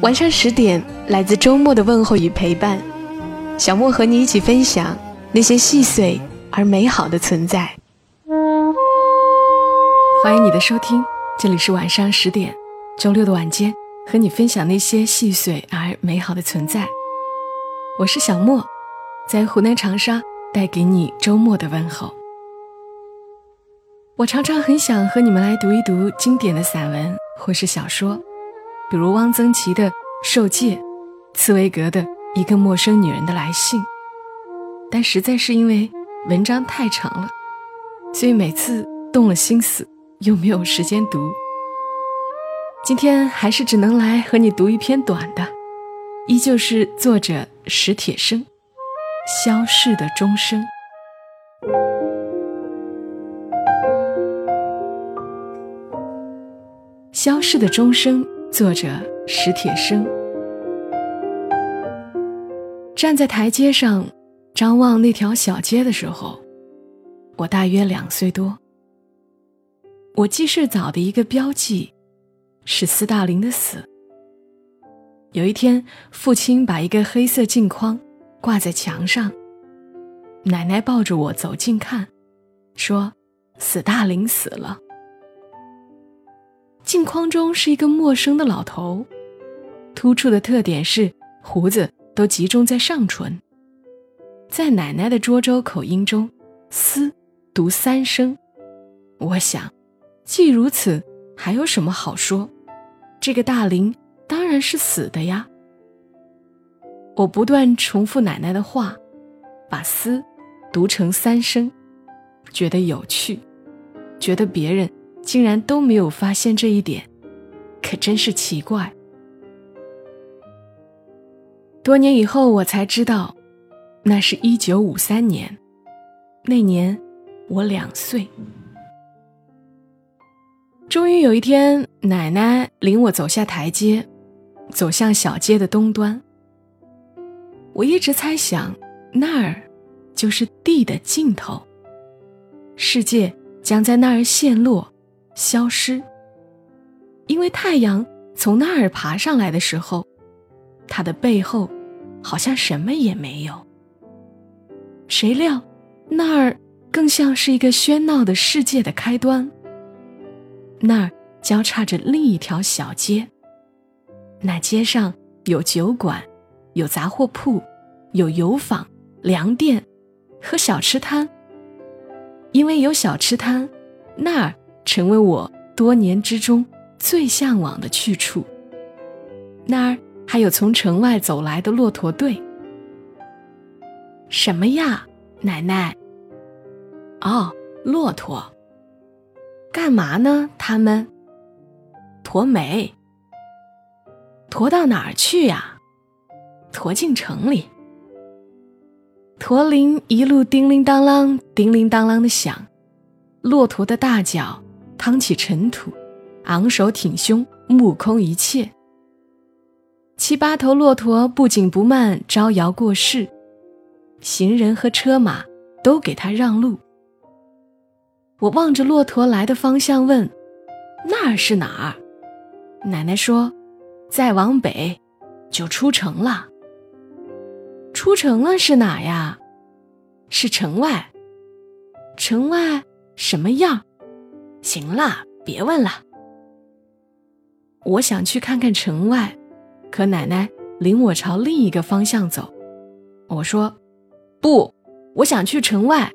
晚上十点，来自周末的问候与陪伴，小莫和你一起分享那些细碎而美好的存在。欢迎你的收听，这里是晚上十点，周六的晚间，和你分享那些细碎而美好的存在。我是小莫，在湖南长沙带给你周末的问候。我常常很想和你们来读一读经典的散文或是小说。比如汪曾祺的《受戒》，茨威格的《一个陌生女人的来信》，但实在是因为文章太长了，所以每次动了心思又没有时间读。今天还是只能来和你读一篇短的，依旧是作者史铁生，《消逝的钟声》。消逝的钟声。作者史铁生。站在台阶上，张望那条小街的时候，我大约两岁多。我记事早的一个标记，是斯大林的死。有一天，父亲把一个黑色镜框挂在墙上，奶奶抱着我走近看，说：“斯大林死了。”镜框中是一个陌生的老头，突出的特点是胡子都集中在上唇。在奶奶的涿州口音中，“斯”读三声。我想，既如此，还有什么好说？这个大林当然是死的呀。我不断重复奶奶的话，把“思”读成三声，觉得有趣，觉得别人。竟然都没有发现这一点，可真是奇怪。多年以后，我才知道，那是一九五三年，那年我两岁。终于有一天，奶奶领我走下台阶，走向小街的东端。我一直猜想，那儿就是地的尽头，世界将在那儿陷落。消失，因为太阳从那儿爬上来的时候，它的背后好像什么也没有。谁料，那儿更像是一个喧闹的世界的开端。那儿交叉着另一条小街，那街上有酒馆，有杂货铺，有油坊、粮店和小吃摊。因为有小吃摊，那儿。成为我多年之中最向往的去处。那儿还有从城外走来的骆驼队。什么呀，奶奶？哦，骆驼。干嘛呢？他们驮煤。驮到哪儿去呀？驮进城里。驼铃一路叮铃当啷、叮铃当啷的响，骆驼的大脚。趟起尘土，昂首挺胸，目空一切。七八头骆驼不紧不慢，招摇过市，行人和车马都给他让路。我望着骆驼来的方向问：“那是哪儿？”奶奶说：“再往北，就出城了。”出城了是哪呀？是城外。城外什么样？行了，别问了。我想去看看城外，可奶奶领我朝另一个方向走。我说：“不，我想去城外。”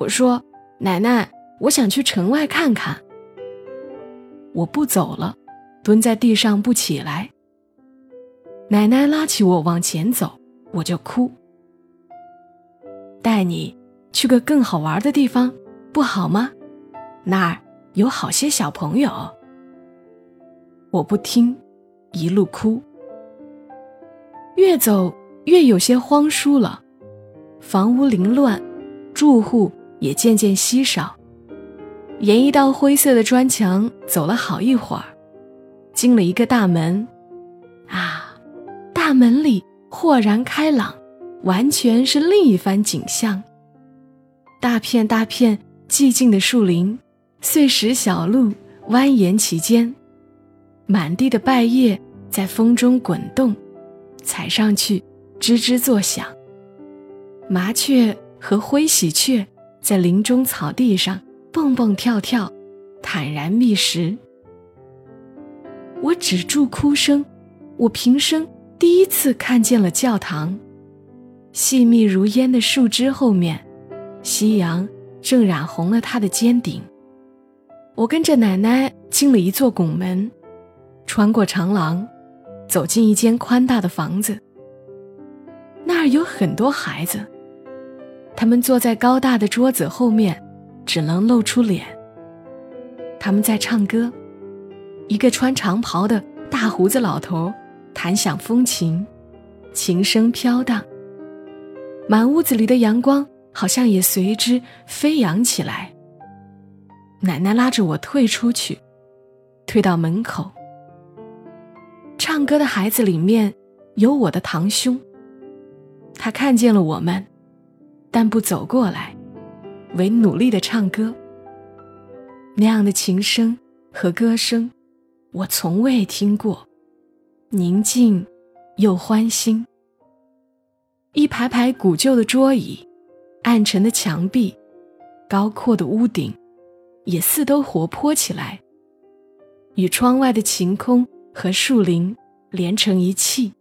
我说：“奶奶，我想去城外看看。”我不走了，蹲在地上不起来。奶奶拉起我往前走，我就哭。带你去个更好玩的地方，不好吗？那儿有好些小朋友。我不听，一路哭，越走越有些荒疏了，房屋凌乱，住户也渐渐稀少。沿一道灰色的砖墙走了好一会儿，进了一个大门。啊，大门里豁然开朗，完全是另一番景象。大片大片寂静的树林，碎石小路蜿蜒其间，满地的败叶在风中滚动，踩上去吱吱作响。麻雀和灰喜鹊在林中草地上蹦蹦跳跳，坦然觅食。我止住哭声，我平生第一次看见了教堂，细密如烟的树枝后面。夕阳正染红了它的尖顶。我跟着奶奶进了一座拱门，穿过长廊，走进一间宽大的房子。那儿有很多孩子，他们坐在高大的桌子后面，只能露出脸。他们在唱歌，一个穿长袍的大胡子老头弹响风琴，琴声飘荡。满屋子里的阳光。好像也随之飞扬起来。奶奶拉着我退出去，退到门口。唱歌的孩子里面有我的堂兄。他看见了我们，但不走过来，唯努力的唱歌。那样的琴声和歌声，我从未听过，宁静又欢欣。一排排古旧的桌椅。暗沉的墙壁，高阔的屋顶，也似都活泼起来，与窗外的晴空和树林连成一气。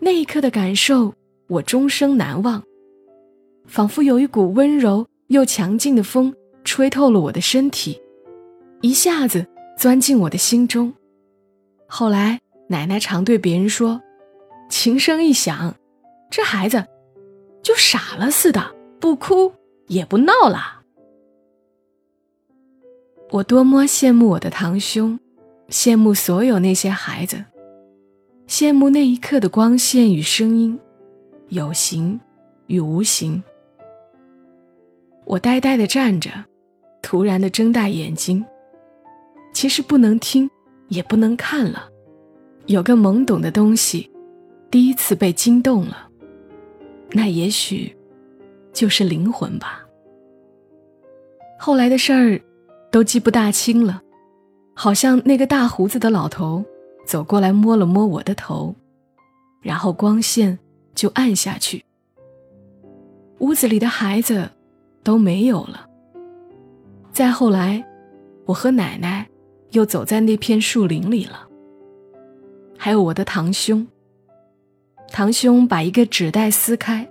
那一刻的感受，我终生难忘，仿佛有一股温柔又强劲的风吹透了我的身体，一下子钻进我的心中。后来，奶奶常对别人说：“琴声一响，这孩子。”就傻了似的，不哭也不闹了。我多么羡慕我的堂兄，羡慕所有那些孩子，羡慕那一刻的光线与声音，有形与无形。我呆呆的站着，突然的睁大眼睛。其实不能听，也不能看了，有个懵懂的东西，第一次被惊动了。那也许，就是灵魂吧。后来的事儿，都记不大清了。好像那个大胡子的老头走过来摸了摸我的头，然后光线就暗下去。屋子里的孩子都没有了。再后来，我和奶奶又走在那片树林里了。还有我的堂兄。堂兄把一个纸袋撕开，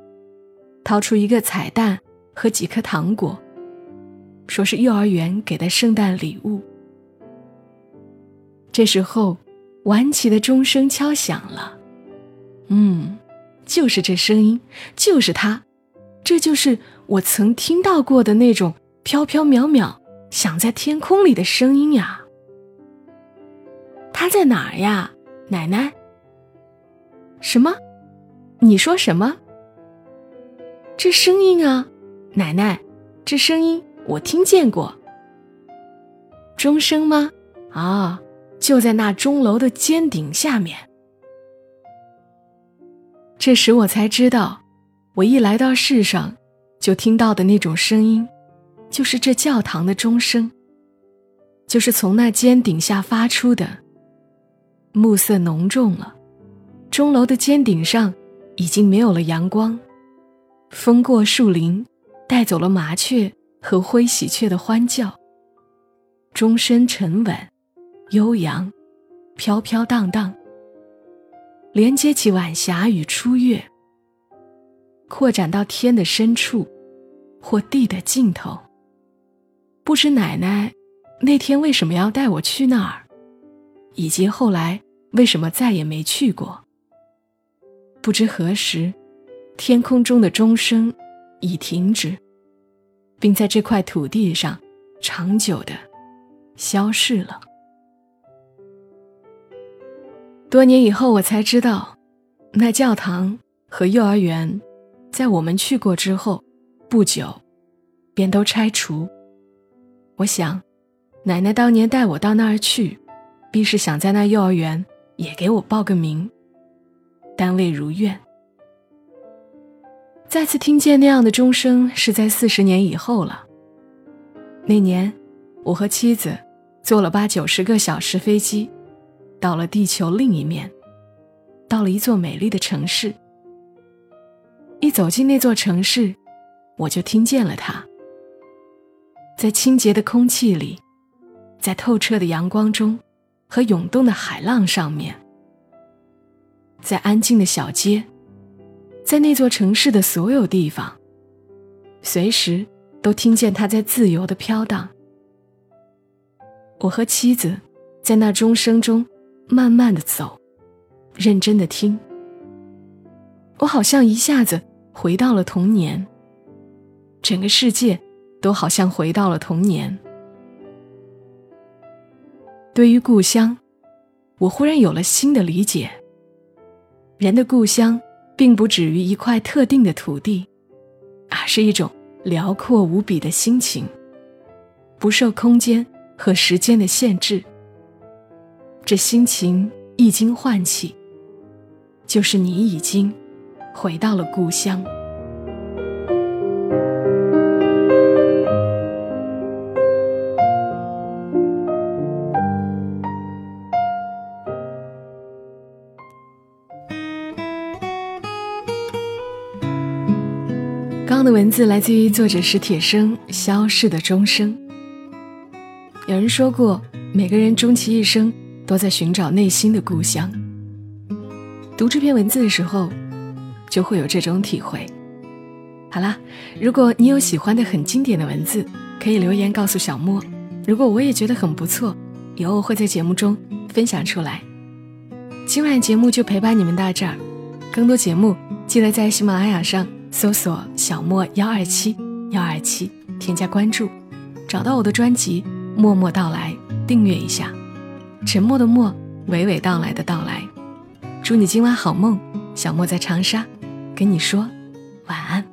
掏出一个彩蛋和几颗糖果，说是幼儿园给的圣诞礼物。这时候，晚起的钟声敲响了。嗯，就是这声音，就是它，这就是我曾听到过的那种飘飘渺渺、响在天空里的声音呀。它在哪儿呀，奶奶？什么？你说什么？这声音啊，奶奶，这声音我听见过。钟声吗？啊，就在那钟楼的尖顶下面。这时我才知道，我一来到世上，就听到的那种声音，就是这教堂的钟声，就是从那尖顶下发出的。暮色浓重了，钟楼的尖顶上。已经没有了阳光，风过树林，带走了麻雀和灰喜鹊的欢叫。钟声沉稳、悠扬、飘飘荡荡，连接起晚霞与初月，扩展到天的深处，或地的尽头。不知奶奶那天为什么要带我去那儿，以及后来为什么再也没去过。不知何时，天空中的钟声已停止，并在这块土地上长久的消逝了。多年以后，我才知道，那教堂和幼儿园，在我们去过之后不久，便都拆除。我想，奶奶当年带我到那儿去，必是想在那幼儿园也给我报个名，但未如愿。再次听见那样的钟声，是在四十年以后了。那年，我和妻子坐了八九十个小时飞机，到了地球另一面，到了一座美丽的城市。一走进那座城市，我就听见了它。在清洁的空气里，在透彻的阳光中，和涌动的海浪上面，在安静的小街，在那座城市的所有地方，随时都听见它在自由的飘荡。我和妻子在那钟声中慢慢的走，认真的听。我好像一下子回到了童年，整个世界。都好像回到了童年。对于故乡，我忽然有了新的理解。人的故乡，并不止于一块特定的土地，而是一种辽阔无比的心情，不受空间和时间的限制。这心情一经唤起，就是你已经回到了故乡。文字来自于作者史铁生，《消逝的钟声》。有人说过，每个人终其一生都在寻找内心的故乡。读这篇文字的时候，就会有这种体会。好啦，如果你有喜欢的很经典的文字，可以留言告诉小莫。如果我也觉得很不错，以后会在节目中分享出来。今晚节目就陪伴你们到这儿，更多节目记得在喜马拉雅上。搜索小莫幺二七幺二七，添加关注，找到我的专辑《默默到来》，订阅一下。沉默的默，娓娓道来的到来。祝你今晚好梦，小莫在长沙，跟你说晚安。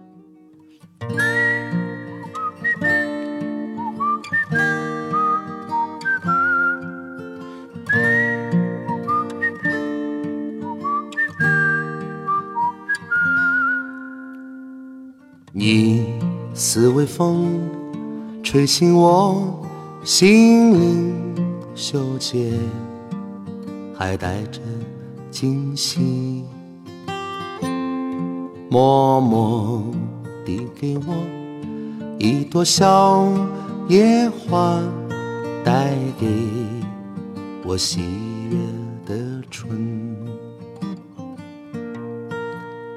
你似微风，吹醒我心灵羞怯，还带着惊喜，默默递给我一朵小野花，带给我喜悦的春。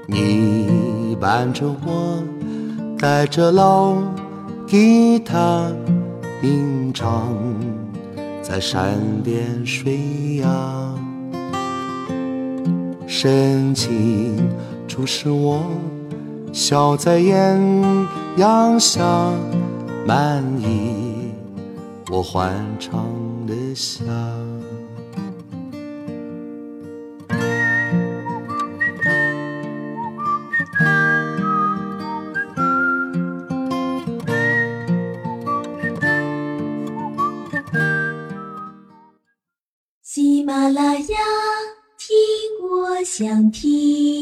你伴着我。带着老吉他，吟唱在山边水呀，深情注视我，笑在艳阳下，满意我欢唱的夏。听。